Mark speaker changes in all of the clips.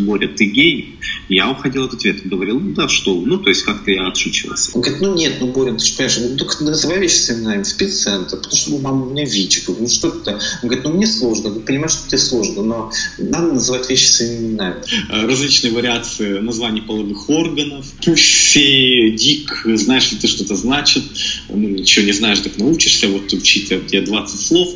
Speaker 1: Боря, ты гей? Я уходил от ответа, говорил, ну да, что, ну, то есть как-то я отшучивался.
Speaker 2: Он говорит, ну нет, ну, Боря, ты же понимаешь, ну, только называй вещи своими именами, спеццентр, потому что, ну, мама, у меня ВИЧ, ну, что это? Он говорит, ну, мне сложно, ты понимаешь, что тебе сложно, но надо называть вещи своими именами.
Speaker 1: Э, различные вариации названий половых органов, пуффи, дик, знаешь ли ты, что это значит, ну, ничего не знаешь, так научишься, вот учить тебе 20 слов,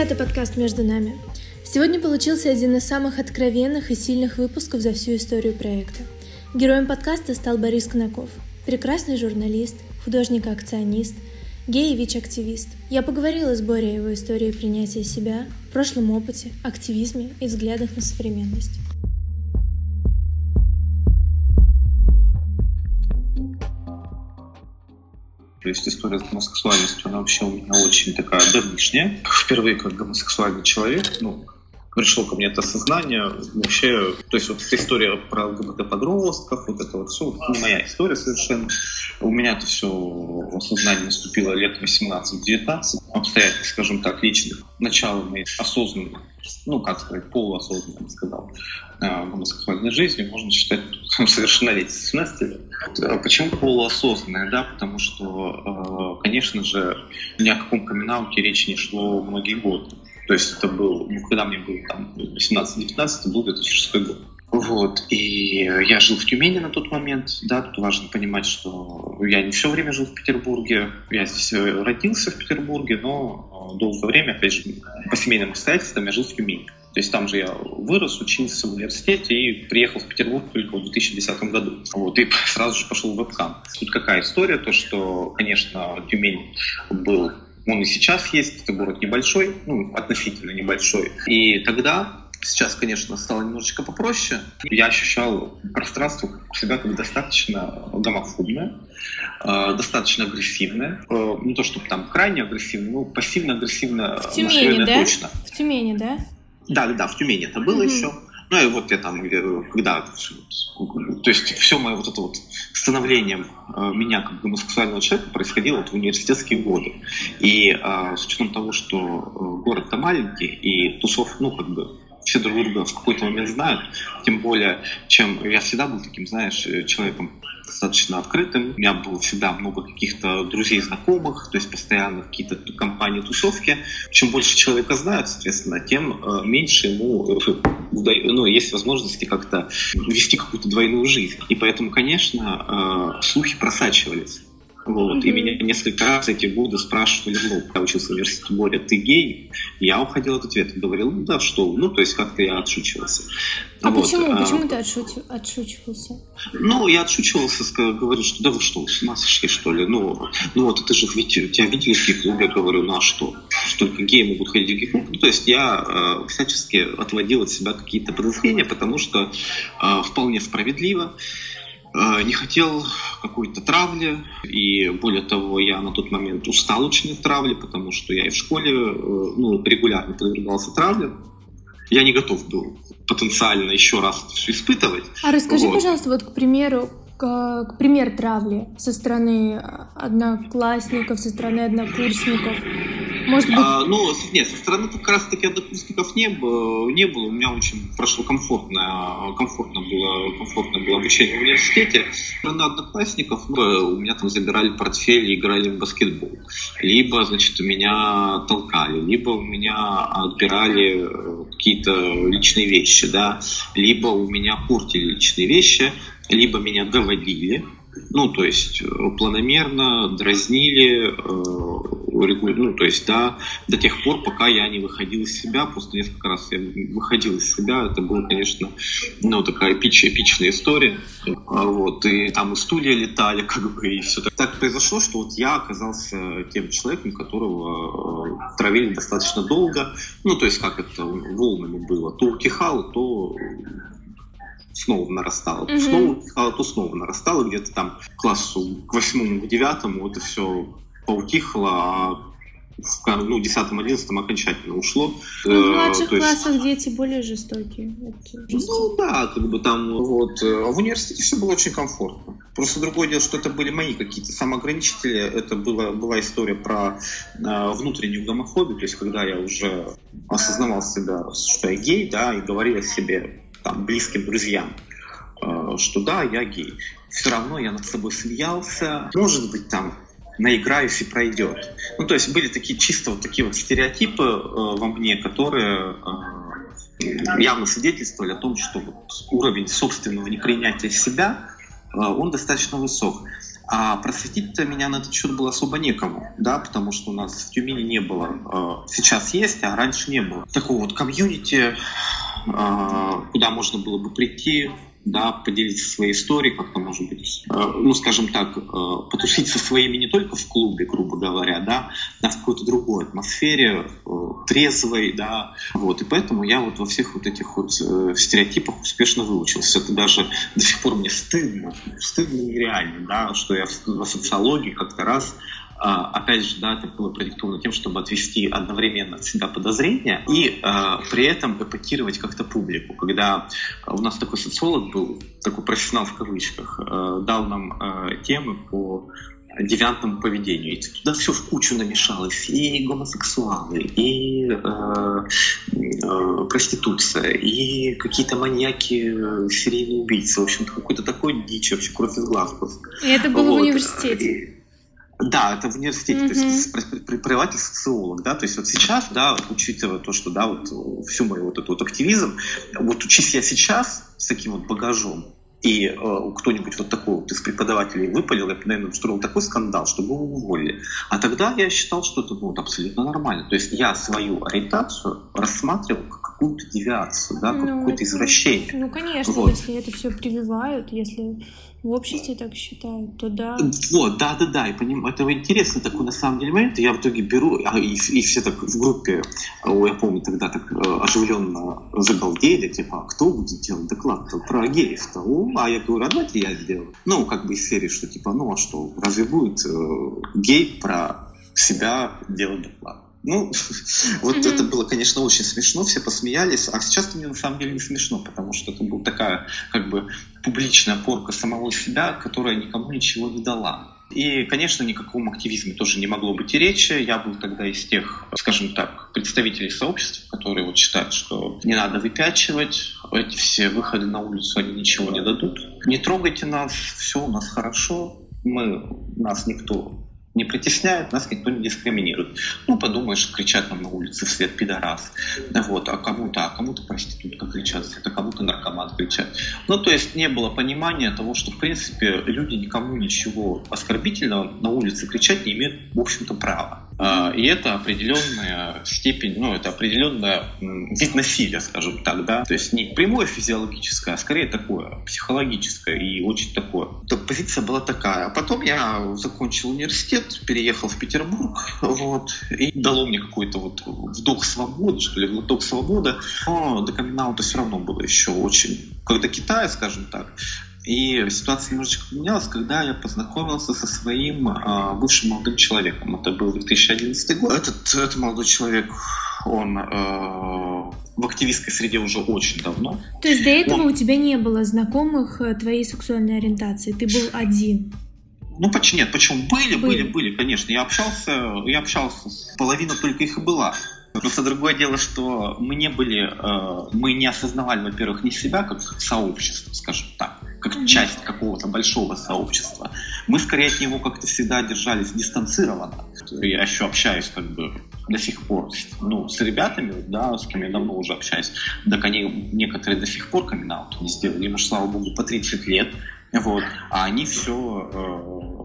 Speaker 3: это подкаст «Между нами». Сегодня получился один из самых откровенных и сильных выпусков за всю историю проекта. Героем подкаста стал Борис Конаков, прекрасный журналист, художник-акционист, гей и ВИЧ-активист. Я поговорила с Борей о его истории принятия себя, прошлом опыте, активизме и взглядах на современность.
Speaker 1: То есть история с гомосексуальностью, она вообще у меня очень такая давнишняя. Впервые как гомосексуальный человек, ну, пришло ко мне это осознание вообще, то есть вот эта история про ЛГБТ-подростков, вот это вот все, вот, не моя история совершенно. У меня это все осознание наступило лет 18-19, обстоятельств, скажем так, личных. Начало моей осознанной, ну, как сказать, бы сказал, э, гомосексуальной жизни можно считать совершеннолетие 17 лет. А почему полуосознанное, да, потому что, э, конечно же, ни о каком камин речи не шло многие годы. То есть это был, ну, когда мне было там 18-19, это был 2006 год. Вот, и я жил в Тюмени на тот момент, да, тут важно понимать, что я не все время жил в Петербурге, я здесь э, родился в Петербурге, но э, долгое время, опять же, по семейным обстоятельствам я жил в Тюмени. То есть там же я вырос, учился в университете и приехал в Петербург только в 2010 году. Вот, и сразу же пошел в вебкам. Тут какая история, то что, конечно, Тюмень был он и сейчас есть, это город небольшой, ну, относительно небольшой. И тогда Сейчас, конечно, стало немножечко попроще. Я ощущал пространство себя как достаточно гомофобное, э, достаточно агрессивное. Э, не то, чтобы там крайне агрессивное, но пассивно-агрессивно
Speaker 3: в Тюмени, да? точно. В Тюмени, да?
Speaker 1: Да, да, в Тюмени это было mm-hmm. еще. Ну и вот я там, когда, то есть все мое вот это вот становление э, меня как гомосексуального человека происходило вот в университетские годы. И э, с учетом того, что э, город-то маленький, и тусов, ну как бы все друг друга в какой-то момент знают, тем более, чем я всегда был таким, знаешь, человеком достаточно открытым. У меня было всегда много каких-то друзей, знакомых, то есть постоянно какие-то компании, тусовки. Чем больше человека знают, соответственно, тем э, меньше ему э, ну, есть возможности как-то вести какую-то двойную жизнь. И поэтому, конечно, э, слухи просачивались. Вот. И меня несколько раз эти годы спрашивали, ну, когда учился в университете, Боря, ты гей? Я уходил от ответа, говорил, ну да, что, ну, то есть как-то я отшучивался.
Speaker 3: А вот. почему? А, почему ты отшути... отшучивался?
Speaker 1: Ну, я отшучивался, говорю, что да вы что, с ума сошли, что ли? Ну, ну вот это же видите, тебя видели в гей-клубе, я говорю, ну а что? Что геи могут ходить в гей-клуб? Ну, то есть я э, всячески отводил от себя какие-то подозрения, потому что э, вполне справедливо Э, не хотел какой-то травли, и более того, я на тот момент устал очень от травли, потому что я и в школе э, ну, регулярно подвергался травле. Я не готов был потенциально еще раз все испытывать.
Speaker 3: А расскажи, вот. пожалуйста, вот, к примеру, как пример травли со стороны одноклассников, со стороны однокурсников. Может быть...
Speaker 1: А, ну, нет, со стороны как раз таки однокурсников не было, не было. У меня очень прошло комфортно, комфортно было, комфортно было обучение в университете. Со стороны одноклассников ну, у меня там забирали портфель и играли в баскетбол. Либо, значит, у меня толкали, либо у меня отбирали э, какие-то личные вещи, да, либо у меня портили личные вещи, либо меня доводили, ну, то есть э, планомерно дразнили, э, ну, то есть, да, до тех пор, пока я не выходил из себя, просто несколько раз я выходил из себя, это была, конечно, ну, такая эпич, эпичная история, а вот, и там и стулья летали, как бы, и все так. Так произошло, что вот я оказался тем человеком, которого э, травили достаточно долго, ну, то есть, как это волнами было, то утихало, то снова нарастало. Mm-hmm. Снова, а то снова нарастало где-то там к классу, к восьмому, к девятому это все поутихло, а в ну, 10-11 окончательно ушло.
Speaker 3: Ну, в младших То классах есть... дети более жестокие.
Speaker 1: Ну да, как бы там вот. А в университете все было очень комфортно. Просто другое дело, что это были мои какие-то самоограничители. Это была, была история про э, внутреннюю гомофобию, то есть когда я уже осознавал себя, что я гей, да, и говорил о себе там, близким друзьям, э, что да, я гей. Все равно я над собой смеялся. Может быть, там наиграюсь и пройдет. Ну, то есть были такие чисто вот такие вот стереотипы э, во мне, которые э, явно свидетельствовали о том, что вот уровень собственного непринятия себя, э, он достаточно высок. А просветить-то меня на этот счет было особо некому, да, потому что у нас в Тюмени не было. Сейчас есть, а раньше не было. Такого вот комьюнити, куда можно было бы прийти, да, поделиться своей историей, как-то, может быть, э, ну, скажем так, э, потусить со своими не только в клубе, грубо говоря, да, а в какой-то другой атмосфере, трезвой, да, вот, и поэтому я вот во всех вот этих вот э, стереотипах успешно выучился. Это даже до сих пор мне стыдно, стыдно нереально, да, что я в, социологии как-то раз а, опять же, да, это было продиктовано тем, чтобы отвести одновременно от себя подозрения и а, при этом эпатировать как-то публику. Когда у нас такой социолог был, такой профессионал в кавычках, а, дал нам темы по девиантному поведению. И туда все в кучу намешалось. И гомосексуалы, и э, э, проституция, и какие-то маньяки, серийные убийцы. В общем-то, какой-то такой дичь, вообще кровь из глаз.
Speaker 3: И это было вот. в университете. И,
Speaker 1: да, это в университете, mm-hmm. то есть преподаватель социолог, да, то есть вот сейчас, да, учитывая то, что, да, вот всю мою вот этот вот активизм, вот учись я сейчас с таким вот багажом, и э, кто-нибудь вот такой вот из преподавателей выпалил, я, наверное, устроил такой скандал, чтобы его уволили. А тогда я считал, что это ну, вот абсолютно нормально. То есть я свою ориентацию рассматривал как какую-то девиацию, да, ну, какое-то извращение.
Speaker 3: Ну, конечно, вот. если это все прививают, если в обществе так считают, то да.
Speaker 1: Вот, да, да, да, и поним... это интересный такой на самом деле момент. Я в итоге беру, а, и, и все так в группе, я помню, тогда так э, оживленно загалдели, типа, а кто будет делать доклад про геев-то? А я говорю, а давайте я сделаю. Ну, как бы из серии, что типа, ну а что, разве будет э, гей про себя делать доклад? Ну, вот mm-hmm. это было, конечно, очень смешно, все посмеялись, а сейчас мне на самом деле не смешно, потому что это была такая, как бы, публичная порка самого себя, которая никому ничего не дала. И, конечно, никаком активизме тоже не могло быть и речи. Я был тогда из тех, скажем так, представителей сообщества, которые вот считают, что не надо выпячивать, эти все выходы на улицу, они ничего не дадут. Не трогайте нас, все у нас хорошо, мы, нас никто не притесняют, нас никто не дискриминирует. Ну, подумаешь, кричат нам на улице вслед пидорас. Вот, а кому-то, а кому-то проститутка кричат, а кому-то наркоман кричат. Ну, то есть не было понимания того, что, в принципе, люди никому ничего оскорбительного на улице кричать не имеют, в общем-то, права. А, и это определенная степень, ну, это определенная вид насилия, скажем так, да. То есть не прямое физиологическое, а скорее такое психологическое и очень такое. То позиция была такая. А потом я закончил университет, переехал в Петербург, вот, и дало мне какой-то вот вдох свободы, что ли, глоток свободы. Но до камин все равно было еще очень, как до Китая, скажем так, и ситуация немножечко поменялась, когда я познакомился со своим э, бывшим молодым человеком. Это был 2011 год. Этот, этот молодой человек, он э, в активистской среде уже очень давно.
Speaker 3: То есть до этого он... у тебя не было знакомых э, твоей сексуальной ориентации? Ты был один?
Speaker 1: Ну, почему нет? Почему? Были, были, были, были, конечно. Я общался, я общался, половина только их и была. Просто другое дело, что мы не были, э, мы не осознавали, во-первых, не себя как сообщество, скажем так как часть какого-то большого сообщества. Мы скорее от него как-то всегда держались дистанцированно. Я еще общаюсь как бы до сих пор ну, с ребятами, да, с кем я давно уже общаюсь, так они некоторые до сих пор камин не сделали, им, слава богу, по 30 лет, вот, а они все э,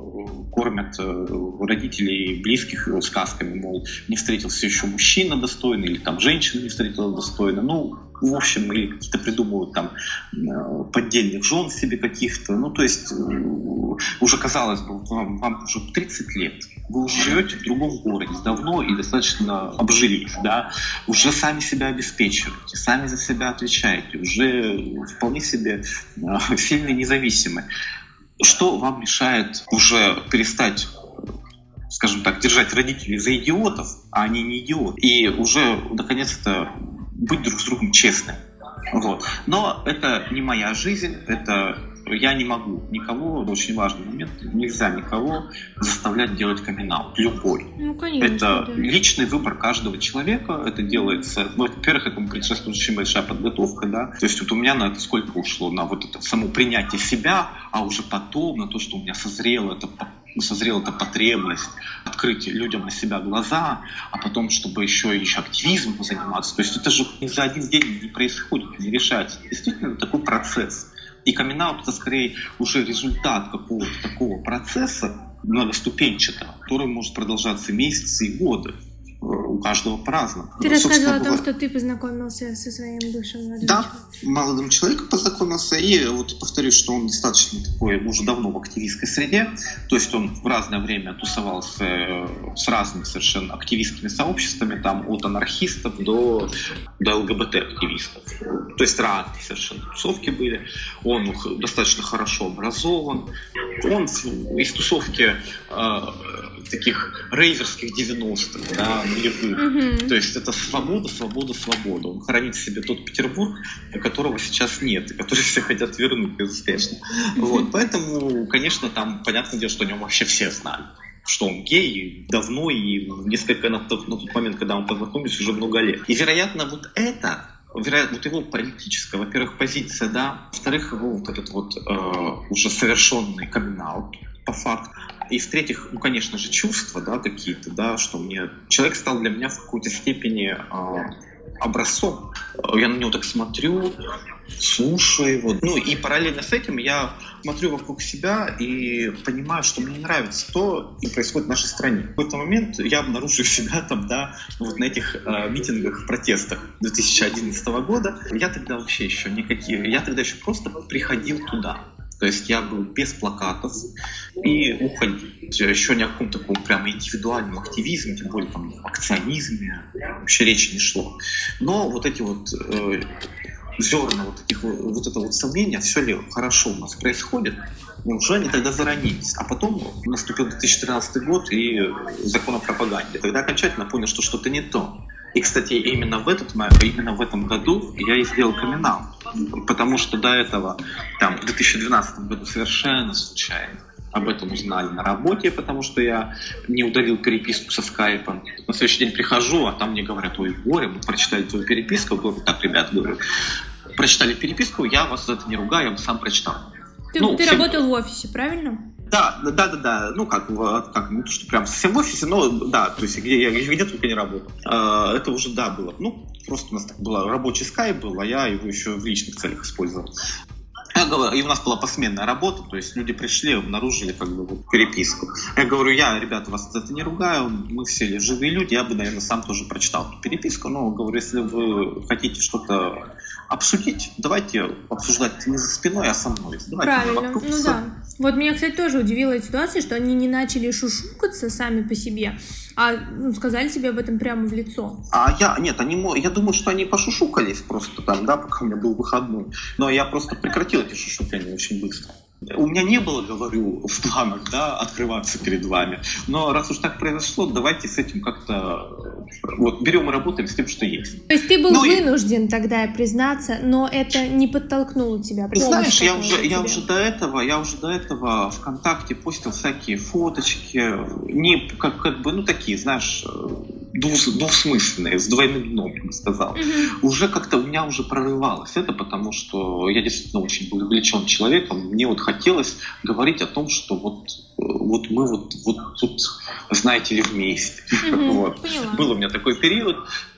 Speaker 1: кормят э, родителей близких сказками, мол, не встретился еще мужчина достойный, или там женщина не встретила достойно. Ну, в общем, или какие-то придумывают там э, поддельных жен себе каких-то. Ну, то есть э, уже казалось бы, вам, вам уже 30 лет, вы уже живете в другом городе давно и достаточно обжились, да, уже сами себя обеспечиваете, сами за себя отвечаете, уже вполне себе э, сильно независимы. Что вам мешает уже перестать скажем так, держать родителей за идиотов, а они не идиоты. И уже, наконец-то, быть друг с другом честным. Вот. Но это не моя жизнь, это я не могу никого, очень важный момент, нельзя никого заставлять делать камин любой.
Speaker 3: Ну, конечно.
Speaker 1: Это
Speaker 3: да.
Speaker 1: личный выбор каждого человека, это делается, ну, во-первых, этому предшествует очень большая подготовка, да, то есть вот у меня на это сколько ушло, на вот это само принятие себя, а уже потом на то, что у меня созрело это созрела эта потребность открыть людям на себя глаза, а потом, чтобы еще, еще активизмом заниматься. То есть это же за один день не происходит, не решается. Действительно, такой процесс. И камин это скорее уже результат какого-то такого процесса многоступенчатого, который может продолжаться месяцы и годы у каждого праздно.
Speaker 3: Ты рассказывал о том, что ты познакомился со своим бывшим молодым
Speaker 1: Да, человеком. молодым человеком познакомился, и вот повторюсь, что он достаточно такой уже давно в активистской среде, то есть он в разное время тусовался э, с разными совершенно активистскими сообществами, там от анархистов до, до ЛГБТ-активистов. То есть разные совершенно тусовки были. Он достаточно хорошо образован. Он из тусовки э, таких рейверских 90-х, да, нулевых. Mm-hmm. То есть это свобода, свобода, свобода. Он хранит в себе тот Петербург, которого сейчас нет, и который все хотят вернуть безуспешно. Mm-hmm. Вот, поэтому, конечно, там понятное дело, что о нем вообще все знали что он гей давно и несколько на тот, на тот момент, когда мы познакомились, уже много лет. И, вероятно, вот это вероятно, вот его политическая, во-первых, позиция, да, во-вторых, его вот этот вот э, уже совершенный камин по факту, и в-третьих, ну, конечно же, чувства, да, какие-то, да, что мне... Человек стал для меня в какой-то степени э, образцом. Я на него так смотрю, слушаю его. Ну и параллельно с этим я смотрю вокруг себя и понимаю, что мне нравится то, что происходит в нашей стране. В какой-то момент я обнаружил себя там, да, вот на этих э, митингах, протестах 2011 года. Я тогда вообще еще никакие, я тогда еще просто приходил туда. То есть я был без плакатов и уходить. Еще ни о каком таком прям индивидуальном активизме, тем более там акционизме вообще речи не шло. Но вот эти вот э, зерна вот, таких, вот это вот сомнения, все ли хорошо у нас происходит, уже они тогда заранились. А потом наступил 2013 год и закон о пропаганде. Тогда окончательно понял, что что-то не то. И, кстати, именно в, этот, именно в этом году я и сделал камин Потому что до этого, там, в 2012 году совершенно случайно об этом узнали на работе, потому что я не удалил переписку со скайпа. На следующий день прихожу, а там мне говорят, ой, Боря, мы прочитали твою переписку. Я говорю, так, ребят, говорю, прочитали переписку, я вас за это не ругаю, я сам прочитал.
Speaker 3: Ты, ну, ты всем... работал в офисе, правильно?
Speaker 1: Да, да, да, да, ну как, как ну, что прям совсем в офисе, но да, то есть где я где только не работал. А, это уже да было. Ну, просто у нас так было рабочий скайп был, а я его еще в личных целях использовал. И у нас была посменная работа, то есть люди пришли, обнаружили как бы вот переписку. Я говорю, я, ребята, вас это не ругаю, мы все живые люди, я бы, наверное, сам тоже прочитал эту переписку, но говорю, если вы хотите что-то обсудить, давайте обсуждать не за спиной, а со мной. Давайте
Speaker 3: Правильно, ну да. Вот меня, кстати, тоже удивила эта ситуация, что они не начали шушукаться сами по себе, а ну, сказали тебе об этом прямо в лицо.
Speaker 1: А я, нет, они, я думаю, что они пошушукались просто там, да, пока у меня был выходной. Но я просто прекратил эти шушукания очень быстро. У меня не было, говорю, в планах, да, открываться перед вами. Но раз уж так произошло, давайте с этим как-то вот берем и работаем с тем, что есть.
Speaker 3: То есть ты был ну, вынужден и... тогда признаться, но это не подтолкнуло тебя.
Speaker 1: Знаешь, я уже, я уже до этого, я уже до этого ВКонтакте постил всякие фоточки, не как, как бы, ну такие, знаешь, двус, двусмысленные, с двойным дном, я бы сказал. Mm-hmm. Уже как-то у меня уже прорывалось это, потому что я действительно очень был увлечен человеком. Мне вот хотелось говорить о том, что вот, вот мы вот, вот тут, знаете ли, вместе. Mm-hmm. вот. Был у меня такой период.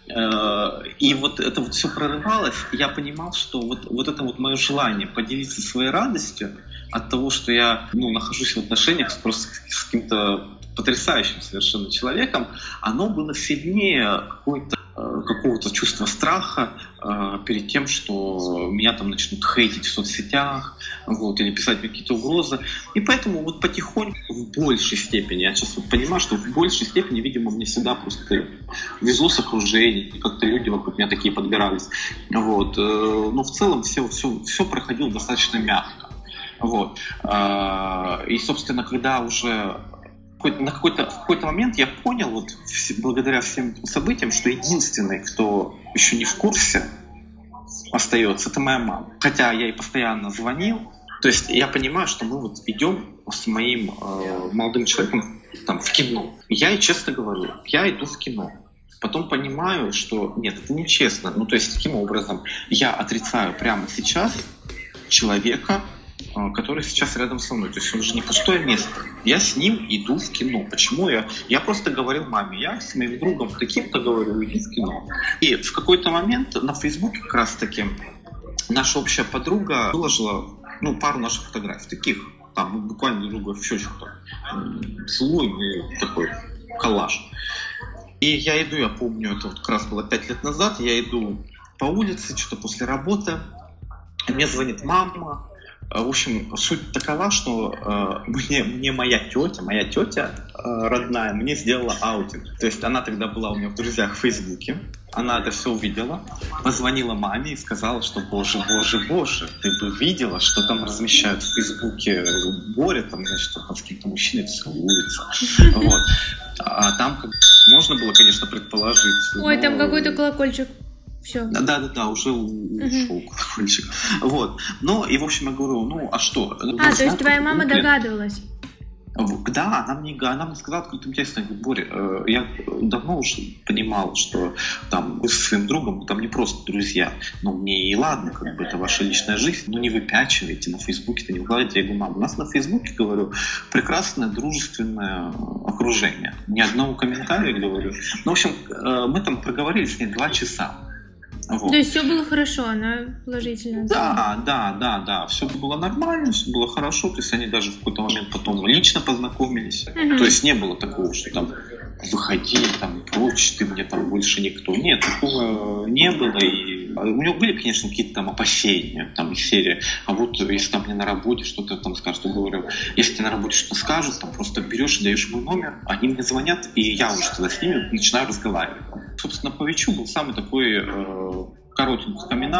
Speaker 1: Э, и вот это вот все прорывалось, я понимал, что вот, вот это вот мое желание поделиться своей радостью от того, что я ну, нахожусь в отношениях просто с каким-то потрясающим совершенно человеком, оно было сильнее э, какого-то чувства страха э, перед тем, что меня там начнут хейтить в соцсетях, вот, или писать какие-то угрозы. И поэтому вот потихоньку, в большей степени, я сейчас вот понимаю, что в большей степени, видимо, мне всегда просто везло с окружением, как-то люди вокруг меня такие подбирались. Вот. Э, но в целом все, все, все проходило достаточно мягко. Вот. Э, и, собственно, когда уже на какой-то в какой-то момент я понял, вот благодаря всем событиям, что единственный, кто еще не в курсе остается, это моя мама. Хотя я ей постоянно звонил, то есть я понимаю, что мы вот идем с моим э, молодым человеком там в кино. Я ей честно говорю, я иду в кино. Потом понимаю, что нет, это нечестно. Ну, то есть, таким образом, я отрицаю прямо сейчас человека, который сейчас рядом со мной. То есть он же не пустое место. Я с ним иду в кино. Почему я? Я просто говорил маме, я с моим другом таким-то говорю, иди в кино. И в какой-то момент на Фейсбуке как раз таки наша общая подруга выложила ну, пару наших фотографий, таких, там буквально друг друга в щечку целуем и такой коллаж. И я иду, я помню, это вот как раз было пять лет назад, я иду по улице, что-то после работы, мне звонит мама, в общем, суть такова, что э, мне, мне моя тетя, моя тетя э, родная, мне сделала аудит. То есть она тогда была у меня в друзьях в Фейсбуке, она это все увидела, позвонила маме и сказала, что боже, боже, боже, ты бы видела, что там размещают в Фейсбуке Боря, там, значит, там с каким-то мужчиной целуется. Вот. А там можно было, конечно, предположить.
Speaker 3: Ой, но... там какой-то колокольчик. Все.
Speaker 1: Да, да, да, уже ушел колокольчик. Вот. Ну, и, в общем, я говорю, ну, а что?
Speaker 3: А, то есть твоя мама догадывалась?
Speaker 1: Да, она мне, она мне сказала какую-то интересную, Боря, э, я давно уже понимал, что там вы со своим другом там не просто друзья, но мне и ладно, как бы это ваша личная жизнь, но не выпячивайте на Фейсбуке, не выкладывайте. Я говорю, мама, у нас на Фейсбуке, говорю, прекрасное дружественное окружение. Ни одного комментария, говорю. Ну, в общем, э, мы там проговорили с ней два часа.
Speaker 3: Вот. То есть все было хорошо, она положительно.
Speaker 1: Да, да, да, да, все было нормально, все было хорошо. То есть они даже в какой-то момент потом лично познакомились. Угу. То есть не было такого, что там выходи там и прочее, ты мне там больше никто. Нет, такого не было. И у него были, конечно, какие-то там опасения, там из серии, а вот если там мне на работе что-то там скажут, я говорю, если тебе на работе что-то скажут, там просто берешь и даешь мой номер, они мне звонят, и я уже тогда с ними начинаю разговаривать. Собственно, по ВИЧу был самый такой э, коротенький камин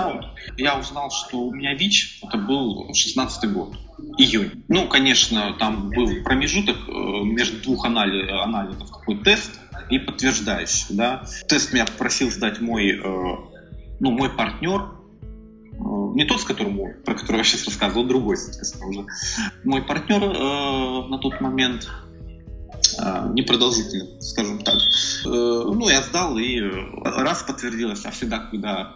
Speaker 1: Я узнал, что у меня ВИЧ, это был 16 год, июнь. Ну, конечно, там был промежуток э, между двух анализов, такой тест и подтверждающий, да. Тест меня попросил сдать мой, э, ну, мой партнер, э, не тот, с которым, про которого я сейчас рассказывал, другой, соответственно, уже. Мой партнер э, на тот момент э, непродолжительно, скажем так. Э, ну, я сдал, и раз подтвердилось, а всегда, когда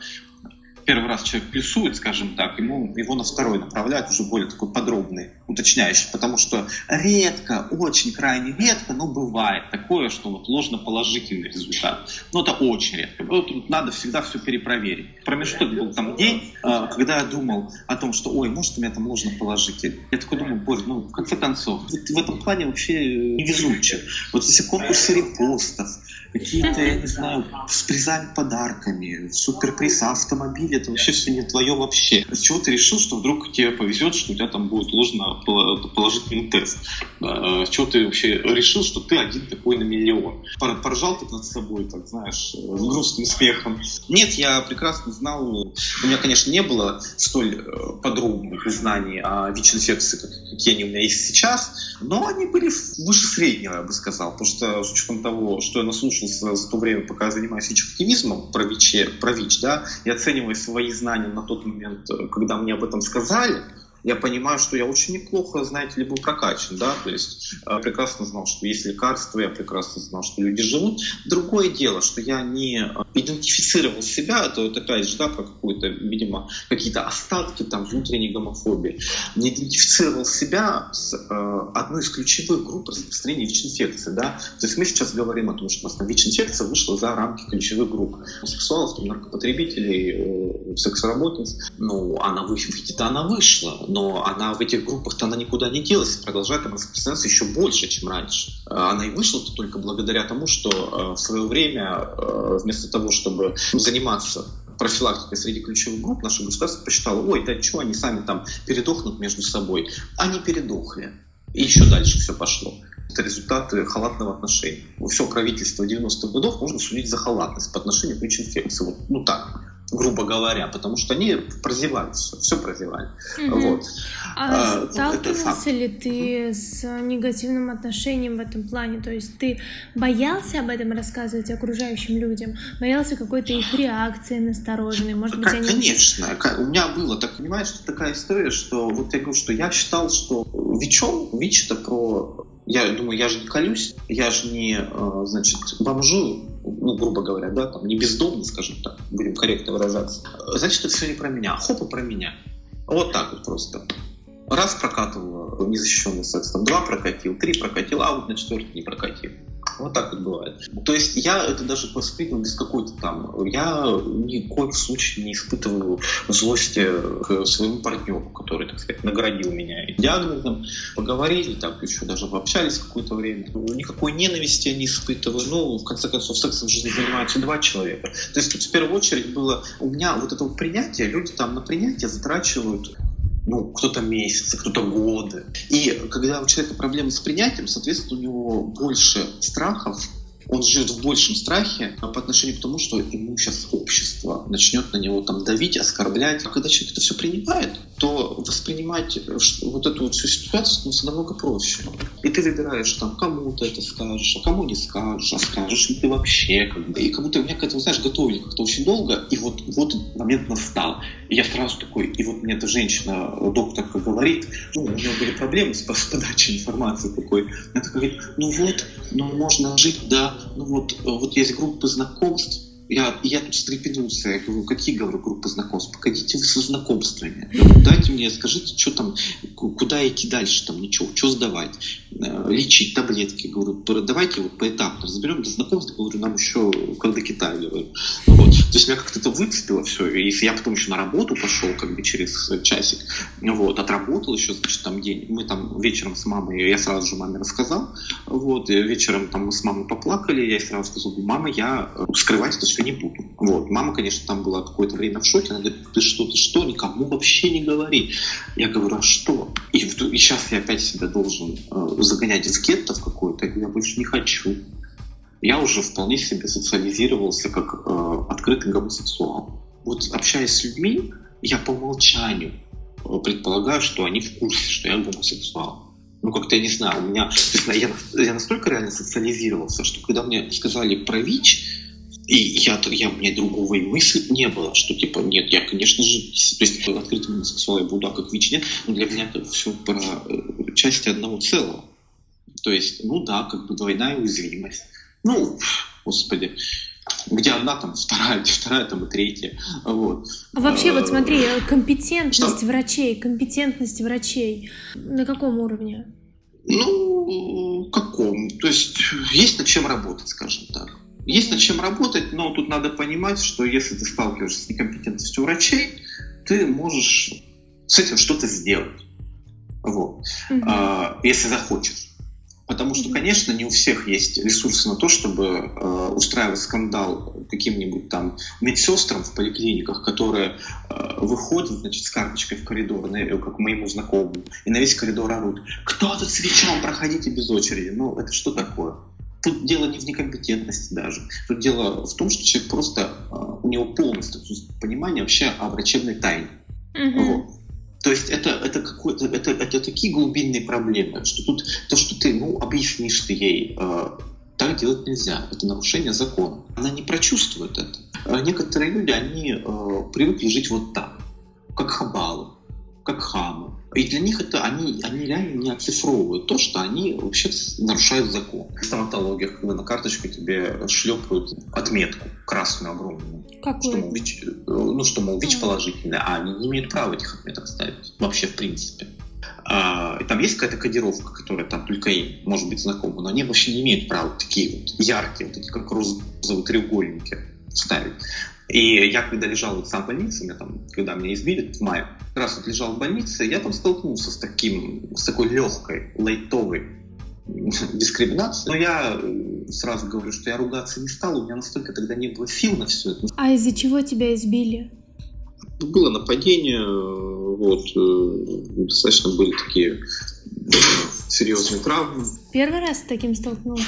Speaker 1: первый раз человек плюсует, скажем так, ему его на второй направляют уже более такой подробный, уточняющий, потому что редко, очень крайне редко, но бывает такое, что вот ложноположительный результат. Но это очень редко. Вот надо всегда все перепроверить. Промежуток был там день, а, когда я думал о том, что, ой, может, у меня там ложноположительный. Я такой думаю, боже, ну, конце концов, в этом плане вообще невезучий. Вот если конкурсы репостов, какие-то, я не знаю, с призами подарками, суперприз автомобиля, это вообще все не твое вообще. С чего ты решил, что вдруг тебе повезет, что у тебя там будет ложно положительный тест? С чего ты вообще решил, что ты один такой на миллион? Поржал ты над собой, так знаешь, с грустным смехом. Нет, я прекрасно знал, у меня, конечно, не было столь э, подробных знаний о ВИЧ-инфекции, какие они у меня есть сейчас, но они были выше среднего, я бы сказал, потому что с учетом того, что я наслушался за то время, пока я занимаюсь ВИЧ-активизмом про ВИЧ, про ВИЧ, да, и оценивая свои знания на тот момент, когда мне об этом сказали, я понимаю, что я очень неплохо, знаете ли, был прокачан, да, то есть э, прекрасно знал, что есть лекарства, я прекрасно знал, что люди живут. Другое дело, что я не э, идентифицировал себя, это вот опять же, да, про какую-то, видимо, какие-то остатки там внутренней гомофобии, не идентифицировал себя с э, одной из ключевых групп распространения ВИЧ-инфекции, да, то есть мы сейчас говорим о том, что у нас ВИЧ-инфекция вышла за рамки ключевых групп сексуалов, наркопотребителей, э, секс-работниц, ну, она выйдет, она вышла, но она в этих группах-то она никуда не делась, продолжает распространяться еще больше, чем раньше. Она и вышла-то только благодаря тому, что э, в свое время э, вместо того, чтобы заниматься профилактикой среди ключевых групп, наше государство посчитало, ой, да что, они сами там передохнут между собой. Они передохли. И еще дальше все пошло. Это результаты халатного отношения. Все правительство 90-х годов можно судить за халатность по отношению к ВИЧ-инфекции. Вот, ну так. Грубо говоря, потому что они прозевали все, все прозевали. Угу. Вот.
Speaker 3: А, а сталкивался ли ты с негативным отношением в этом плане? То есть ты боялся об этом рассказывать окружающим людям? Боялся какой-то их реакции настороженной? Может быть,
Speaker 1: они... Конечно. У меня было, так понимаешь, что такая история, что вот я говорю, что я считал, что ВИЧом, ВИЧ это про я думаю, я же не колюсь, я же не, э, значит, бомжую, ну, грубо говоря, да, там, не бездомный, скажем так, будем корректно выражаться. Значит, это все не про меня, хоп, и про меня. Вот так вот просто. Раз прокатывал незащищенный секс, там, два прокатил, три прокатил, а вот на четвертый не прокатил. Вот так вот бывает. То есть я это даже воспринял без какой-то там... Я ни в коем случае не испытываю злости к своему партнеру, который, так сказать, наградил меня диагнозом. Поговорили, так еще даже пообщались какое-то время. Никакой ненависти я не испытываю. Ну, в конце концов, сексом в занимаются два человека. То есть тут в первую очередь было... У меня вот это вот принятие, люди там на принятие затрачивают ну, кто-то месяцы, кто-то годы. И когда у человека проблемы с принятием, соответственно, у него больше страхов, он живет в большем страхе по отношению к тому, что ему сейчас общество начнет на него там давить, оскорблять. А когда человек это все принимает, то воспринимать вот эту вот всю ситуацию становится намного проще. И ты выбираешь там, кому ты это скажешь, а кому не скажешь, а скажешь ли ты вообще. Как бы. И как будто меня к этому, знаешь, готовили как-то очень долго, и вот, вот момент настал. И я сразу такой, и вот мне эта женщина, докторка, говорит, ну, у нее были проблемы с, подачей информации такой. Она такая говорит, ну вот, ну можно жить, ну вот, вот есть группы знакомств, я, я тут встрепенулся, я говорю, какие, говорю, группы знакомств? Погодите вы со знакомствами. Говорю, дайте мне, скажите, что там, куда идти дальше, там, ничего, что сдавать, э, лечить, таблетки. Говорю, давайте вот поэтапно разберем. До знакомства, говорю, нам еще как до Китая, говорю. Вот. То есть меня как-то это выцепило все. И я потом еще на работу пошел, как бы через часик, вот, отработал еще, значит, там день. Мы там вечером с мамой, я сразу же маме рассказал, вот, вечером там мы с мамой поплакали, я сразу сказал, мама, я скрывать это все не буду. Вот. Мама, конечно, там была какое-то время в шоке. Она говорит, ты что, ты что, никому вообще не говори. Я говорю, а что? И, и сейчас я опять себя должен э, загонять из гетто в какое-то. Я больше не хочу. Я уже вполне себе социализировался как э, открытый гомосексуал. Вот общаясь с людьми, я по умолчанию э, предполагаю, что они в курсе, что я гомосексуал ну, как-то я не знаю, у меня, я, я настолько реально социализировался, что когда мне сказали про ВИЧ, и я, я, у меня другого и мысли не было, что типа, нет, я, конечно же, то есть открытым гомосексуалом буду, а как ВИЧ нет, но для меня это все про э, части одного целого. То есть, ну да, как бы двойная уязвимость. Ну, господи, где одна, там вторая, где вторая, там и третья. Вот.
Speaker 3: А вообще, вот смотри, компетентность Что? врачей, компетентность врачей на каком уровне?
Speaker 1: Ну, каком? То есть есть над чем работать, скажем так. Есть над чем работать, но тут надо понимать, что если ты сталкиваешься с некомпетентностью врачей, ты можешь с этим что-то сделать. Вот. А, если захочешь. Потому что, конечно, не у всех есть ресурсы на то, чтобы э, устраивать скандал каким-нибудь там медсестрам в поликлиниках, которые э, выходят, значит, с карточкой в коридор, на, как моему знакомому, и на весь коридор орут. Кто тут с вечом? Проходите без очереди. Ну, это что такое? Тут дело не в некомпетентности даже. Тут дело в том, что человек просто, а, у него полностью понимание вообще о врачебной тайне. Mm-hmm. Вот. То есть это, это, какой-то, это, это такие глубинные проблемы, что тут то, что ты ну, объяснишь ты ей, э, так делать нельзя. Это нарушение закона. Она не прочувствует это. А некоторые люди, они э, привыкли жить вот так, как хабалы, как хамы. И для них это они, они реально не оцифровывают то, что они вообще нарушают закон. В стоматологиях, когда на карточку тебе шлепают отметку красную огромную.
Speaker 3: Какую?
Speaker 1: Что, мол, ВИЧ, ну, что, мол, ВИЧ положительный, а они не имеют права этих отметок ставить. Вообще, в принципе. А, и там есть какая-то кодировка, которая там только им может быть знакома, но они вообще не имеют права такие вот яркие, вот эти как розовые треугольники ставить. И я когда лежал вот сам в больнице, меня там, когда меня избили в мае, как раз вот лежал в больнице, я там столкнулся с таким, с такой легкой, лайтовой дискриминацией. Но я э, сразу говорю, что я ругаться не стал, у меня настолько тогда не было сил на все это.
Speaker 3: А из-за чего тебя избили?
Speaker 1: Было нападение, вот, э, достаточно были такие э, серьезные травмы.
Speaker 3: Первый раз с таким столкнулся?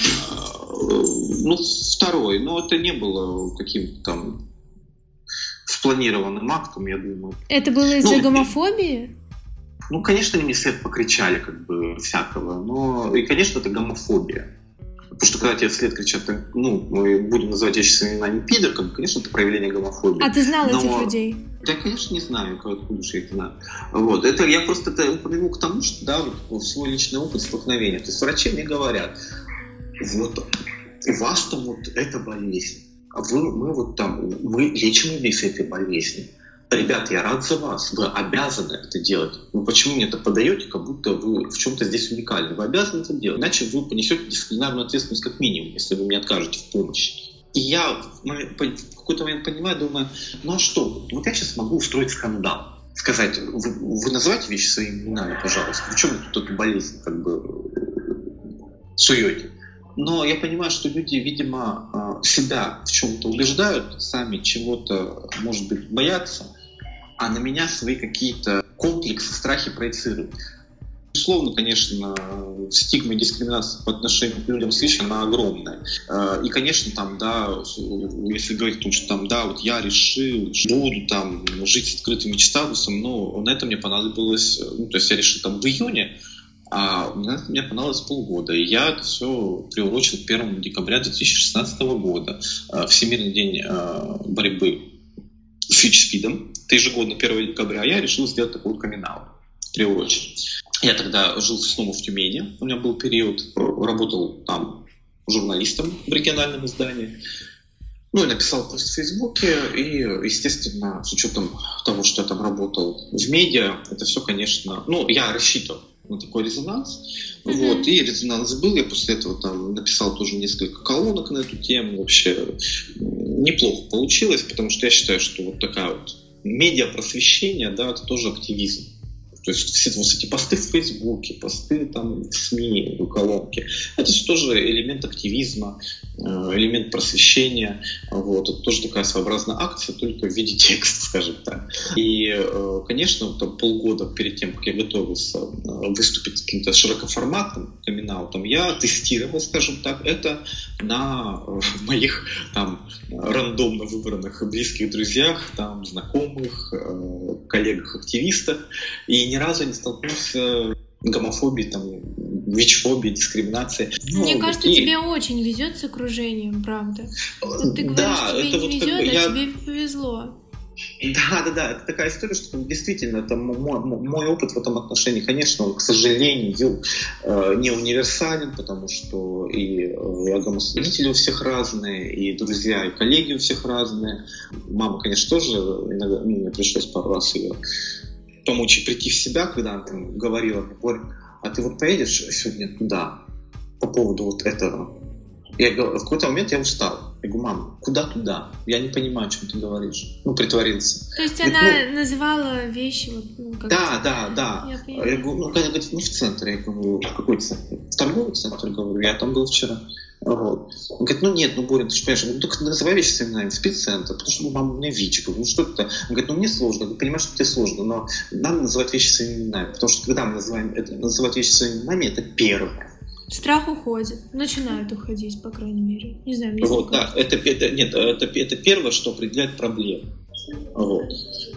Speaker 1: Ну, второй, но это не было каким-то там спланированным актом, я думаю.
Speaker 3: Это было из-за ну, гомофобии?
Speaker 1: Ну, конечно, они мне свет покричали, как бы, всякого, но, и, конечно, это гомофобия. Потому что когда тебе вслед кричат, ну, мы будем называть вещи своими именами пидор, как бы, конечно, это проявление гомофобии.
Speaker 3: А ты знал но... этих людей?
Speaker 1: Я, конечно, не знаю, откуда же я их знаю. Вот. Это, я просто это упомянул к тому, что, да, вот, свой личный опыт столкновения. То есть врачи мне говорят, вот, у вас там вот эта болезнь, вы, мы вот там, мы лечим с этой болезнью. Ребят, я рад за вас, вы обязаны это делать. Вы почему мне это подаете, как будто вы в чем-то здесь уникальны? Вы обязаны это делать, иначе вы понесете дисциплинарную ответственность как минимум, если вы мне откажете в помощи. И я в какой-то момент понимаю, думаю, ну а что, вот я сейчас могу устроить скандал. Сказать, вы, вы называйте вещи своими именами, пожалуйста. В чем тут эту болезнь как бы суете? Но я понимаю, что люди, видимо, а, себя в чем-то убеждают, сами чего-то, может быть, боятся, а на меня свои какие-то комплексы, страхи проецируют. Безусловно, конечно, стигма и дискриминация по отношению к людям с ВИЧ, она огромная. А, и, конечно, там, да, если говорить о том, что там, да, вот я решил, буду там жить с открытым статусом, но на это мне понадобилось, ну, то есть я решил там в июне, а мне понадобилось полгода. И я это все приурочил к 1 декабря 2016 года, а, Всемирный день а, борьбы с ВИЧ-СПИДом. Это ежегодно 1 декабря. А я решил сделать такой камин приурочить. Я тогда жил снова в Тюмени. У меня был период, работал там журналистом в региональном издании. Ну и написал пост в Фейсбуке, и, естественно, с учетом того, что я там работал в медиа, это все, конечно, ну, я рассчитывал на такой резонанс. Mm-hmm. Вот, и резонанс был, я после этого там написал тоже несколько колонок на эту тему. Вообще неплохо получилось, потому что я считаю, что вот такая вот медиа просвещение, да, это тоже активизм. То есть все вот эти посты в Фейсбуке, посты там в СМИ, в колонке, это все тоже элемент активизма, э, элемент просвещения. Вот. Это тоже такая своеобразная акция, только в виде текста, скажем так. И, э, конечно, там, полгода перед тем, как я готовился э, выступить с каким-то широкоформатным камин я тестировал, скажем так, это на моих там рандомно выбранных близких друзьях, там, знакомых, коллегах-активистах. И ни разу не столкнулся гомофобии, там, ВИЧ-фобии, дискриминации.
Speaker 3: Мне ну, кажется, и... тебе очень везет с окружением, правда. Вот ты говоришь,
Speaker 1: да,
Speaker 3: тебе
Speaker 1: это
Speaker 3: не
Speaker 1: вот
Speaker 3: везет,
Speaker 1: как бы
Speaker 3: а
Speaker 1: я...
Speaker 3: тебе повезло.
Speaker 1: Да, да, да, это такая история, что действительно это мой, мой опыт в этом отношении, конечно, он, к сожалению, э, не универсален, потому что и э, родители у всех разные, и друзья, и коллеги у всех разные. Мама, конечно, тоже иногда, ну, мне пришлось пару раз ее помочь прийти в себя, когда она там говорила, а ты вот поедешь сегодня туда по поводу вот этого? Я говорю, в какой-то момент я устал. Я говорю, мам, куда туда? Я не понимаю, о чем ты говоришь. Ну, притворился.
Speaker 3: То есть говорит, она ну, называла вещи вот, ну,
Speaker 1: как Да, да, да. Я, я говорю, ну, когда говорит, не в центре, я говорю, в какой центр? В торговый центр, говорю, я там был вчера. Вот. Он говорит, ну нет, ну, Боря, ты же понимаешь, ну, только называй вещи своими именами, спеццентр, потому что, ну, мама, у меня ВИЧ, ну, что это? Он говорит, ну, мне сложно, ты понимаешь, что тебе сложно, но надо называть вещи своими именами, потому что, когда мы называем это, называть вещи своими именами, это первое.
Speaker 3: Страх уходит, начинает уходить, по крайней мере. Не знаю, мне
Speaker 1: Вот, да, это, это, нет, это, это первое, что определяет проблему. Вот.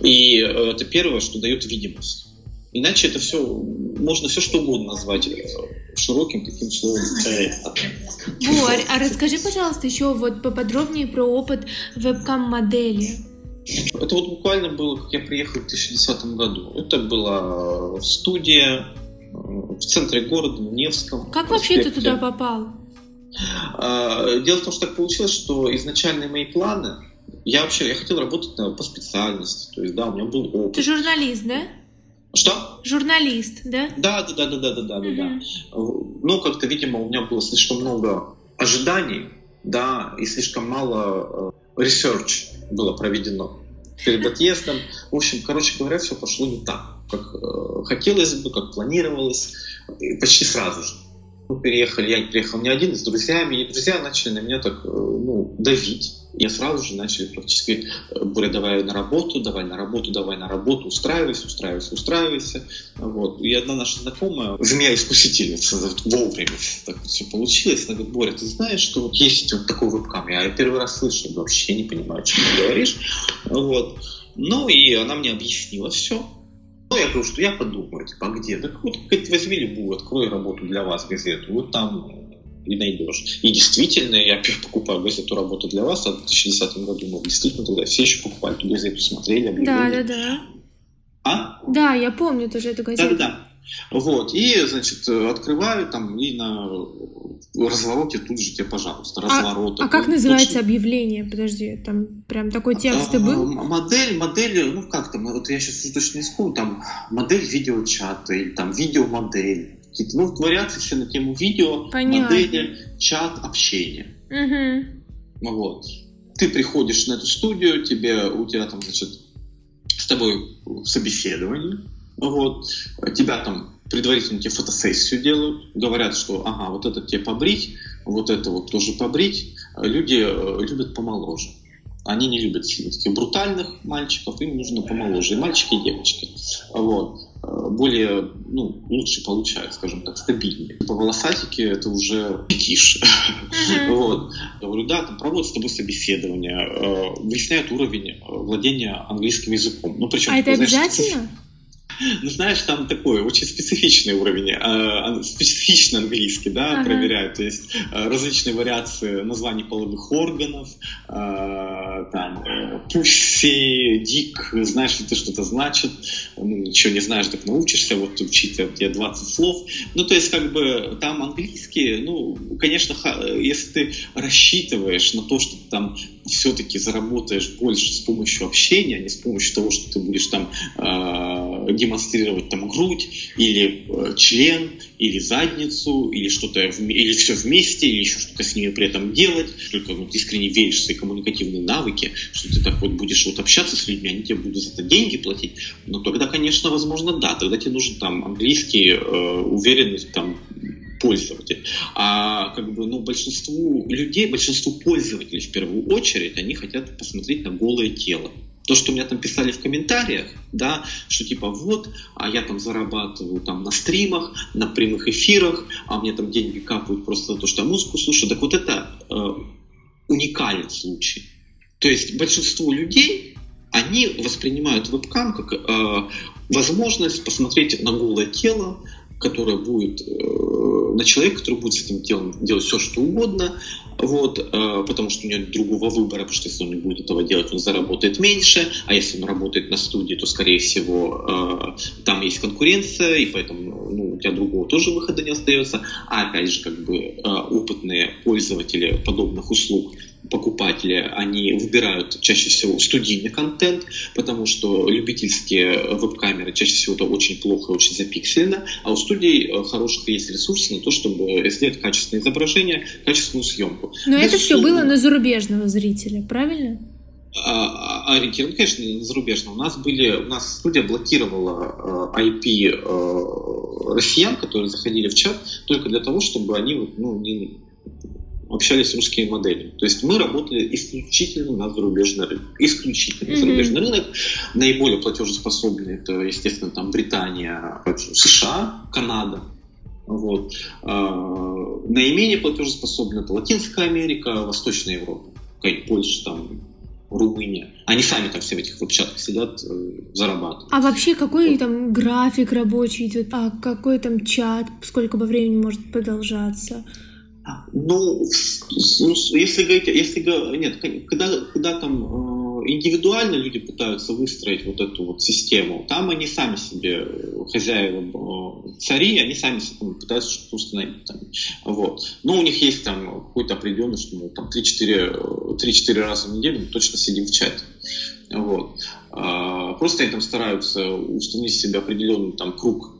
Speaker 1: И э, это первое, что дает видимость. Иначе это все, можно все что угодно назвать э, широким таким словом.
Speaker 3: Борь, а расскажи, пожалуйста, еще вот поподробнее про опыт вебкам-модели.
Speaker 1: Это вот буквально было, как я приехал в 2010 году. Это была студия э, в центре города, в Невском.
Speaker 3: Как вообще ты туда попал?
Speaker 1: А, дело в том, что так получилось, что изначальные мои планы, я вообще я хотел работать по специальности, то есть, да, у меня был опыт.
Speaker 3: Ты журналист, да?
Speaker 1: Что?
Speaker 3: Журналист, да?
Speaker 1: Да, да, да, да, да, да, да, угу. да. Ну, как-то, видимо, у меня было слишком много ожиданий, да, и слишком мало э, research было проведено перед отъездом. В общем, короче говоря, все пошло не так, как э, хотелось бы, как планировалось, почти сразу же. Мы переехали, я приехал не один, с друзьями, и друзья начали на меня так, э, ну, давить. Я сразу же начали практически, Боря, давай на работу, давай на работу, давай на работу, устраивайся, устраивайся, устраивайся. Вот. И одна наша знакомая, змея-искусительница, вовремя так вот все получилось, она говорит, Боря, ты знаешь, что вот есть вот такой вебкам? Я первый раз слышу, вообще не понимаю, о чем ты говоришь. Вот. Ну, и она мне объяснила все. Ну, я говорю, что я подумаю, типа, а где? Так вот, возьми любую, открой работу для вас газету, вот там и найдешь. И действительно, я покупаю газету «Работа для вас», а в 2010 году мы действительно тогда все еще покупали эту газету, смотрели.
Speaker 3: Да, да, да.
Speaker 1: А?
Speaker 3: Да, я помню тоже эту газету.
Speaker 1: Да, да, да. Вот, и, значит, открываю там и на развороте тут же тебе, пожалуйста, разворот.
Speaker 3: А, а как называется Точно... объявление? Подожди, там прям такой текст и был?
Speaker 1: Модель, модель, ну как там, вот я сейчас точно не вспомню, там модель видеочата или там видеомодель. Какие-то, ну, вариации все на тему видео, Понятно. модели, чат, общение.
Speaker 3: Угу.
Speaker 1: Вот. Ты приходишь на эту студию, тебе, у тебя там, значит, с тобой собеседование, вот, тебя там предварительно тебе фотосессию делают, говорят, что ага, вот это тебе побрить, вот это вот тоже побрить. Люди э, любят помоложе. Они не любят таких брутальных мальчиков, им нужно помоложе. И мальчики, и девочки. Вот. Э, более, ну, лучше получают, скажем так, стабильнее. По волосатике это уже пикиш. Вот. Говорю, да, там проводят с тобой собеседование, э, выясняют уровень владения английским языком. Ну,
Speaker 3: причем, а это обязательно?
Speaker 1: Ну, знаешь, там такой очень специфичный уровень, э, специфичный английский, да, ага. проверяют. То есть э, различные вариации названий половых органов, э, там, пусси, дик, знаешь ли ты, что это значит, ну, ничего не знаешь, так научишься, вот учить тебе 20 слов. Ну, то есть, как бы, там английский, ну, конечно, если ты рассчитываешь на то, что ты там все-таки заработаешь больше с помощью общения, а не с помощью того, что ты будешь там э, демонстрировать там грудь или э, член или задницу или что-то или все вместе или еще что-то с ними при этом делать, только ты искренне веришь в свои коммуникативные навыки, что ты так вот будешь вот общаться с людьми, они тебе будут за это деньги платить, но тогда, конечно, возможно, да, тогда тебе нужен там английский, э, уверенность там пользователь. А как бы, ну, большинству людей, большинству пользователей в первую очередь, они хотят посмотреть на голое тело. То, что меня там писали в комментариях, да, что типа вот, а я там зарабатываю там на стримах, на прямых эфирах, а мне там деньги капают просто за то, что я музыку слушаю. Так вот это э, уникальный случай. То есть большинство людей, они воспринимают вебкам как э, возможность посмотреть на голое тело, которое будет э, на человека, который будет с этим делом делать все, что угодно, вот, э, потому что у него другого выбора, потому что если он не будет этого делать, он заработает меньше, а если он работает на студии, то, скорее всего, э, там есть конкуренция, и поэтому ну, у тебя другого тоже выхода не остается. А опять же, как бы э, опытные пользователи подобных услуг покупатели, они выбирают чаще всего студийный контент, потому что любительские веб-камеры чаще всего это очень плохо и очень запиксельно, а у студий э, хороших есть ресурсы на то, чтобы сделать качественное изображение, качественную съемку.
Speaker 3: Но это все было на зарубежного зрителя, правильно?
Speaker 1: А, а, ориентирован, конечно, на зарубежного. У нас были, у нас студия блокировала IP э, э, россиян, которые заходили в чат, только для того, чтобы они ну, не общались с русскими моделями. То есть мы работали исключительно на зарубежный рынок. Исключительно mm-hmm. зарубежный рынок. Наиболее платежеспособные это, естественно, там Британия, США, Канада. Вот. А, наименее платежеспособные это Латинская Америка, Восточная Европа. Какая-нибудь Польша, там, Румыния. Они сами там все в этих веб-чатах сидят, э, зарабатывают.
Speaker 3: А вообще какой вот. там график рабочий идет? А какой там чат? Сколько бы времени может продолжаться?
Speaker 1: Ну, если говорить, если нет, когда, когда там э, индивидуально люди пытаются выстроить вот эту вот систему, там они сами себе э, хозяева э, цари, они сами себе пытаются что-то установить. Там, вот. Но у них есть там какой-то определенный, что мы там 3-4 раза в неделю мы точно сидим в чате. Вот. А, просто они там стараются установить себе определенный там круг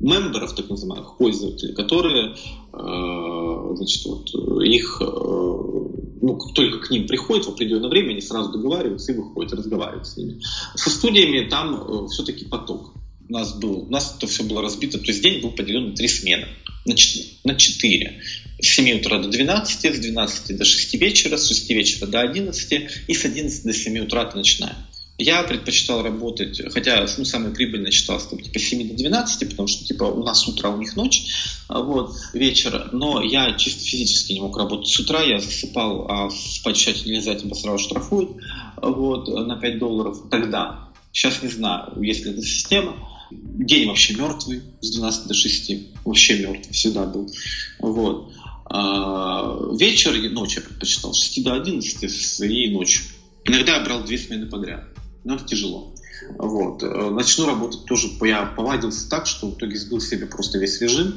Speaker 1: мемберов, так называемых пользователей, которые э, значит, вот, их, э, ну, только к ним приходят в определенное время, они сразу договариваются и выходят, разговаривают с ними. Со студиями там э, все-таки поток. У нас был, у нас это все было разбито, то есть день был поделен на три смены. на 4, на 4. С 7 утра до 12, с 12 до 6 вечера, с 6 вечера до 11 и с 11 до 7 утра ты начинаешь. Я предпочитал работать, хотя ну, самое прибыльное считалось там, типа 7 до 12, потому что типа у нас утро, у них ночь, а, вот, вечер, но я чисто физически не мог работать с утра, я засыпал, а спать тщательно нельзя, тебя сразу штрафуют вот, на 5 долларов тогда. Сейчас не знаю, есть ли эта система. День вообще мертвый, с 12 до 6, вообще мертвый, всегда был. Вот. А, вечер и ночь я предпочитал, с 6 до 11 и ночью. Иногда я брал две смены подряд но это тяжело. Вот. Э, начну работать тоже, я повадился так, что в итоге сбил себе просто весь режим.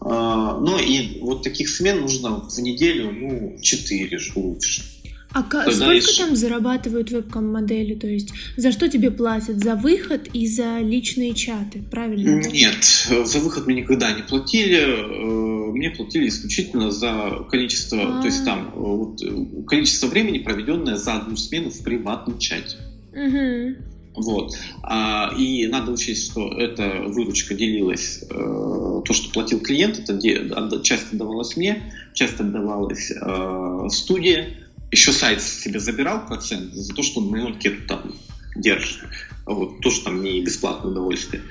Speaker 1: А, но и вот таких смен нужно в неделю, ну, 4 лучше.
Speaker 3: А Тогда сколько есть... там зарабатывают вебкам-модели? То есть за что тебе платят? За выход и за личные чаты, правильно?
Speaker 1: Нет, за выход мне никогда не платили. Э, мне платили исключительно за количество, А-а-а. то есть там э, вот, количество времени, проведенное за одну смену в приватном чате. Угу. Вот. А, и надо учесть, что эта выручка делилась, э, то, что платил клиент, это де, часть отдавалась мне, часть отдавалась э, студии, еще сайт себе забирал процент за то, что он анкету там держит. Вот, тоже там не бесплатное удовольствие.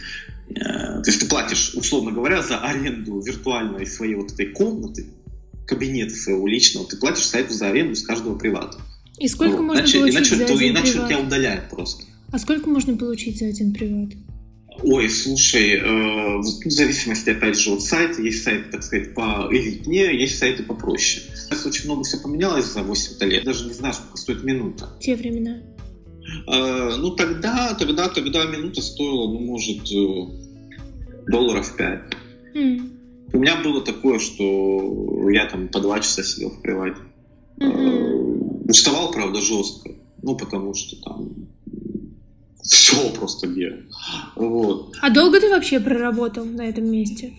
Speaker 1: Э, то есть ты платишь, условно говоря, за аренду виртуальной своей вот этой комнаты, кабинета своего личного, ты платишь сайту за аренду с каждого привата.
Speaker 3: И сколько ну, можно иначе, получить
Speaker 1: иначе,
Speaker 3: за один
Speaker 1: Иначе
Speaker 3: приват?
Speaker 1: тебя удаляет просто.
Speaker 3: А сколько можно получить за один приват?
Speaker 1: Ой, слушай, э, в зависимости, опять же, от сайта. Есть сайты, так сказать, по элитнее, есть сайты попроще. Сейчас очень много все поменялось за 8 лет. Даже не знаю, сколько стоит минута.
Speaker 3: Те времена.
Speaker 1: Э, ну, тогда, тогда, тогда минута стоила, ну, может, э, долларов 5. Mm. У меня было такое, что я там по два часа сидел в привате. Mm-hmm. Уставал, правда, жестко. Ну, потому что там все просто бегал. Вот.
Speaker 3: А долго ты вообще проработал на этом месте?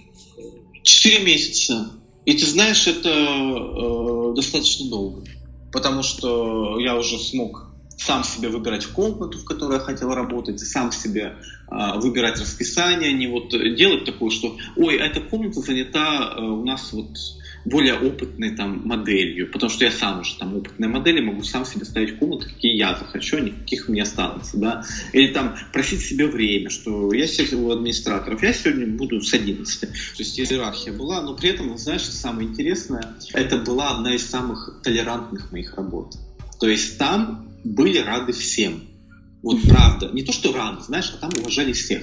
Speaker 1: Четыре месяца. И ты знаешь, это э, достаточно долго. Потому что я уже смог сам себе выбирать комнату, в которой я хотел работать, сам себе э, выбирать расписание, не вот делать такое, что, ой, эта комната занята э, у нас вот более опытной там моделью, потому что я сам уже там опытная модель, и могу сам себе ставить комнаты, какие я захочу, а не каких мне останутся, да, или там просить себе время, что я сегодня у администраторов, я сегодня буду с 11, то есть иерархия была, но при этом, знаешь, самое интересное, это была одна из самых толерантных моих работ, то есть там были рады всем, вот правда, не то, что рады, знаешь, а там уважали всех.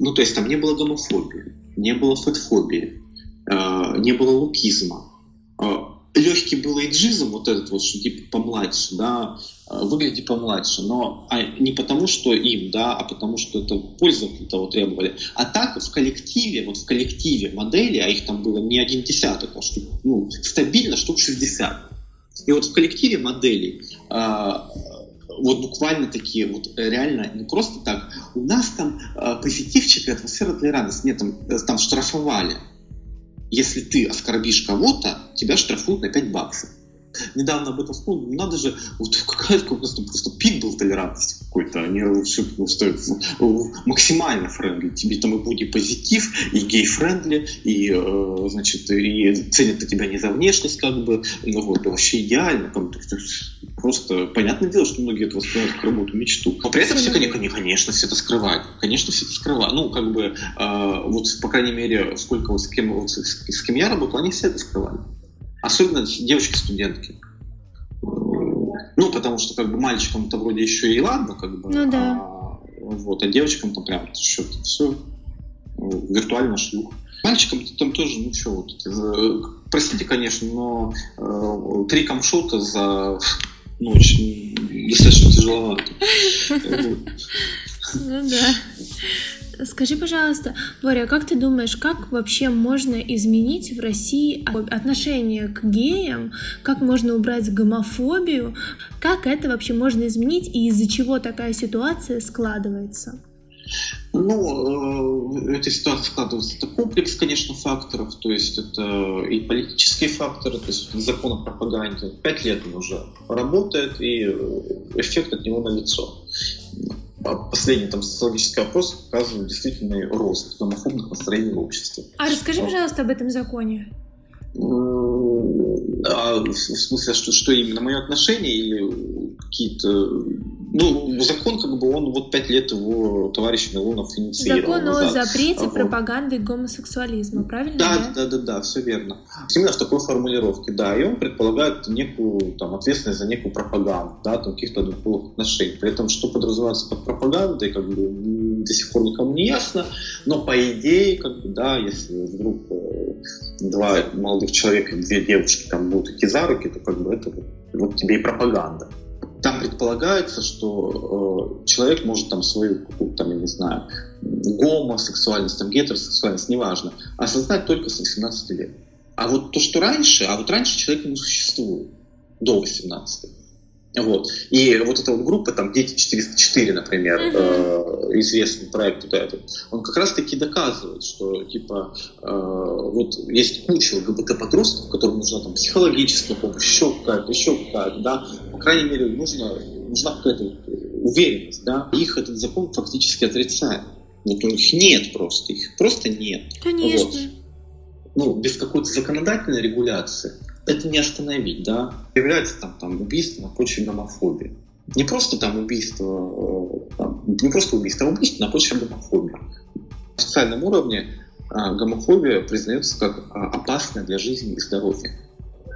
Speaker 1: Ну, то есть там не было гомофобии, не было фотофобии, Э, не было лукизма. Э, Легкий был эйджизм, вот этот вот, что типа помладше, да, э, выглядит помладше, но а не потому, что им, да, а потому, что это пользователи того требовали. А так в коллективе, вот в коллективе модели, а их там было не один десяток, а штук, ну, стабильно штук 60. И вот в коллективе моделей вот буквально такие, вот реально, не просто так, у нас там позитивчик и атмосфера толерантности, нет, там, там штрафовали если ты оскорбишь кого-то, тебя штрафуют на 5 баксов. Недавно об этом вспомнил, ну, надо же, вот какая-то просто, просто пик был толерантности какой-то, они все просто максимально friendly. Тебе там и будет позитив, и gay-friendly, и, э, значит, и ценят тебя не за внешность, как бы, ну вот, вообще идеально, там, просто понятное дело, что многие это воспринимают как работу мечту. Но при этом все, конечно, конечно, все это скрывают. Конечно, все это скрывают. Ну, как бы, э, вот, по крайней мере, сколько вот с кем, вот, с, с кем я работал, они все это скрывали. Особенно девочки-студентки. Ну, потому что как бы мальчикам-то вроде еще и ладно, как бы.
Speaker 3: Ну да.
Speaker 1: А, вот, а девочкам-то прям что-то все виртуально шлюх. Мальчикам там тоже, ну что, вот, э, простите, конечно, но э, три камшота за ночь достаточно тяжеловато.
Speaker 3: Ну да. Скажи, пожалуйста, Боря, как ты думаешь, как вообще можно изменить в России отношение к геям? Как можно убрать гомофобию? Как это вообще можно изменить и из-за чего такая ситуация складывается?
Speaker 1: Ну, э, эта ситуация складывается. Это комплекс, конечно, факторов. То есть это и политические факторы, то есть закон о пропаганде. Пять лет он уже работает, и эффект от него налицо. Последний там социологический опрос показывает действительно рост гомофобных настроений в обществе.
Speaker 3: А расскажи, пожалуйста, об этом законе.
Speaker 1: А, в смысле, что, что именно мое отношение или какие-то... Ну, закон, как бы, он вот пять лет его товарищ Милонов инициировал.
Speaker 3: Закон о запрете вот. пропаганды гомосексуализма, правильно?
Speaker 1: Да, да, да, да, да, все верно. Именно в такой формулировке, да, и он предполагает некую там ответственность за некую пропаганду, да, там каких-то двуполых отношений. При этом, что подразумевается под пропагандой, как бы до сих пор никому не ясно, но по идее, как бы, да, если вдруг э, два молодых человека, две девушки там будут идти за руки, то как бы это вот тебе и пропаганда. Там предполагается, что э, человек может там свою какую-то, там, я не знаю, гомосексуальность, там, гетеросексуальность, неважно, осознать только с 18 лет. А вот то, что раньше, а вот раньше человек не существует до 18. Вот. И вот эта вот группа, там, Дети 404, например, mm-hmm. э, известный проект вот этот, он как раз-таки доказывает, что, типа, э, вот есть куча ЛГБТ-подростков, которым нужна там психологическая помощь, еще какая-то, еще какая-то, да, по крайней мере, нужно, нужна какая-то уверенность, да, их этот закон фактически отрицает. Вот у них нет просто, их просто нет.
Speaker 3: Конечно. Вот.
Speaker 1: Ну, без какой-то законодательной регуляции это не остановить, да. Является там, там убийство на почве гомофобии. Не просто там убийство, э, там, не просто убийство, а убийство на почве гомофобии. На социальном уровне а, гомофобия признается как а, опасная для жизни и здоровья.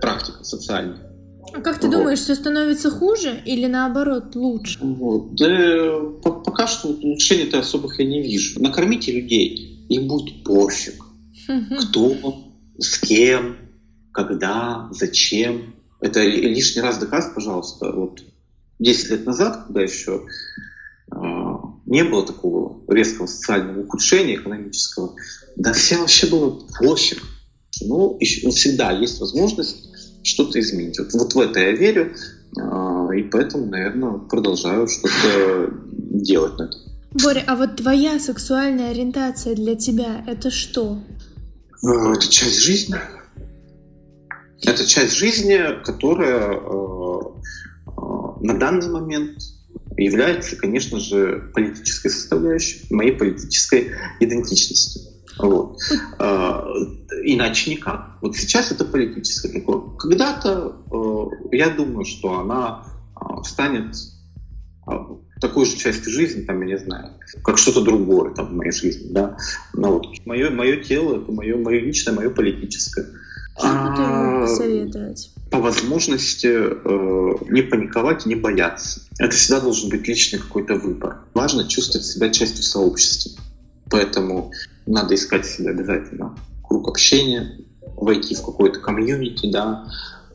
Speaker 1: Практика социальная.
Speaker 3: А как ты вот. думаешь, все становится хуже или наоборот лучше?
Speaker 1: Вот. Да, пока что улучшений-то особых я не вижу. Накормите людей, им будет пофиг. Кто, с кем, когда, зачем. Это лишний раз доказ, пожалуйста. Вот 10 лет назад, когда еще э, не было такого резкого социального ухудшения экономического, да всем вообще было пофиг. Ну, еще, ну, всегда есть возможность что-то изменить. Вот, вот в это я верю, э, и поэтому, наверное, продолжаю что-то делать на этом.
Speaker 3: Боря, а вот твоя сексуальная ориентация для тебя это что?
Speaker 1: Э, это часть жизни. Это часть жизни, которая э, э, на данный момент является, конечно же, политической составляющей моей политической идентичности. Вот. Э, иначе никак. Вот сейчас это политическое такое. Когда-то я думаю, что она станет такой же частью жизни, там, я не знаю, как что-то другое там, в моей жизни. Да? Но вот мое, мое тело, это мое, мое личное, мое политическое.
Speaker 3: А?
Speaker 1: По возможности э, не паниковать и не бояться. Это всегда должен быть личный какой-то выбор. Важно чувствовать себя частью сообщества. Поэтому надо искать себе обязательно круг общения, войти в какой-то комьюнити, да,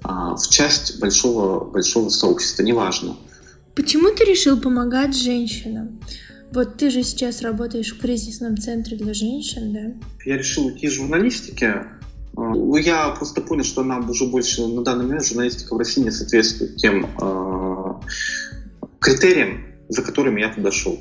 Speaker 1: а, в часть большого, большого сообщества, неважно.
Speaker 3: Почему ты решил помогать женщинам? Вот ты же сейчас работаешь в кризисном центре для женщин, да?
Speaker 1: Я решил уйти из журналистики, ну, я просто понял, что нам уже больше на данный момент журналистика в России не соответствует тем э, критериям, за которыми я туда шел.